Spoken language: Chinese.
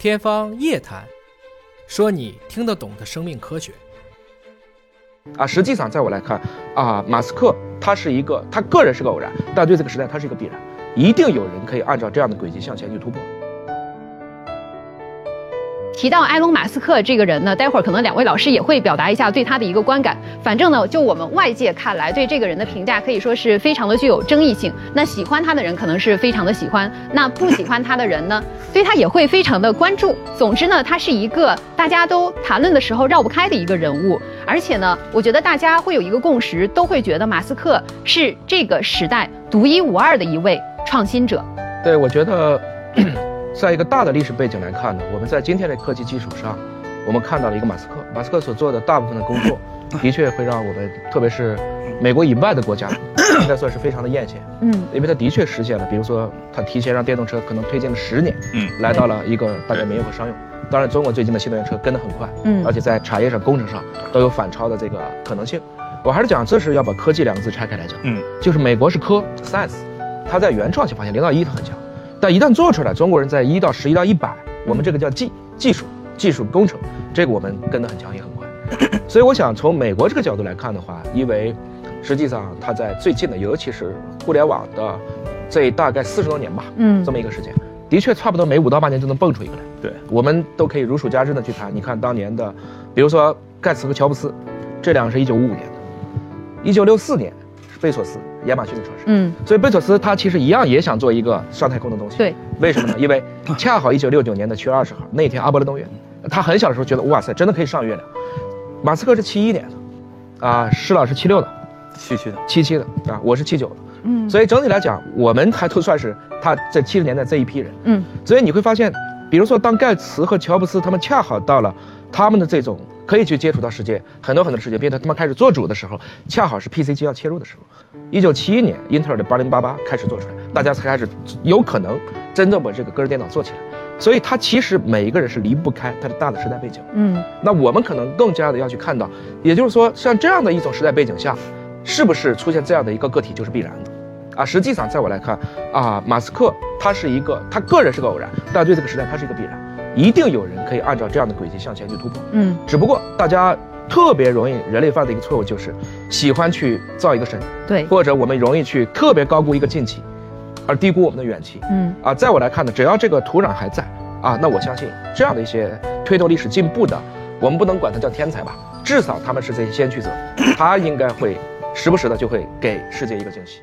天方夜谭，说你听得懂的生命科学。啊，实际上在我来看，啊，马斯克他是一个，他个人是个偶然，但对这个时代他是一个必然，一定有人可以按照这样的轨迹向前去突破。提到埃隆·马斯克这个人呢，待会儿可能两位老师也会表达一下对他的一个观感。反正呢，就我们外界看来，对这个人的评价可以说是非常的具有争议性。那喜欢他的人可能是非常的喜欢，那不喜欢他的人呢，对他也会非常的关注。总之呢，他是一个大家都谈论的时候绕不开的一个人物。而且呢，我觉得大家会有一个共识，都会觉得马斯克是这个时代独一无二的一位创新者。对，我觉得。在一个大的历史背景来看呢，我们在今天的科技基础上，我们看到了一个马斯克。马斯克所做的大部分的工作，的确会让我们，特别是美国以外的国家，应该算是非常的艳羡。嗯，因为他的确实现了，比如说他提前让电动车可能推进了十年，嗯，来到了一个大家民用和商用。当然，中国最近的新能源车跟得很快，嗯，而且在产业上、工程上都有反超的这个可能性。我还是讲，这是要把科技两个字拆开来讲，嗯，就是美国是科 science，它在原创性方面零到一它很强。但一旦做出来，中国人在一到十一到一百，我们这个叫技技术技术工程，这个我们跟得很强也很快。所以我想从美国这个角度来看的话，因为实际上它在最近的，尤其是互联网的这大概四十多年吧，嗯，这么一个时间，的确差不多每五到八年就能蹦出一个来。对，我们都可以如数家珍的去谈。你看当年的，比如说盖茨和乔布斯，这两个是一九五五年的，一九六四年是。贝索斯，亚马逊的创始人。嗯，所以贝佐斯他其实一样也想做一个上太空的东西。对，为什么呢？因为 恰好一九六九年的七月二十号那天阿波罗登月，他很小的时候觉得哇塞，真的可以上月亮。马斯克是七一年的，啊，施老师七六的，七七的，七七的啊，我是七九的。嗯，所以整体来讲，我们还都算是他这七十年代这一批人。嗯，所以你会发现，比如说当盖茨和乔布斯他们恰好到了他们的这种。可以去接触到世界很多很多的世界，并且他们开始做主的时候，恰好是 PC 机要切入的时候。一九七一年，英特尔的八零八八开始做出来，大家才开始有可能真正把这个个人电脑做起来。所以，它其实每一个人是离不开它的大的时代背景。嗯，那我们可能更加的要去看到，也就是说，像这样的一种时代背景下，是不是出现这样的一个个体就是必然的？啊，实际上在我来看，啊，马斯克他是一个，他个人是个偶然，但对这个时代他是一个必然。一定有人可以按照这样的轨迹向前去突破，嗯，只不过大家特别容易人类犯的一个错误就是喜欢去造一个神，对，或者我们容易去特别高估一个近期，而低估我们的远期，嗯，啊，在我来看呢，只要这个土壤还在，啊，那我相信这样的一些推动历史进步的，我们不能管他叫天才吧，至少他们是这些先驱者，他应该会时不时的就会给世界一个惊喜。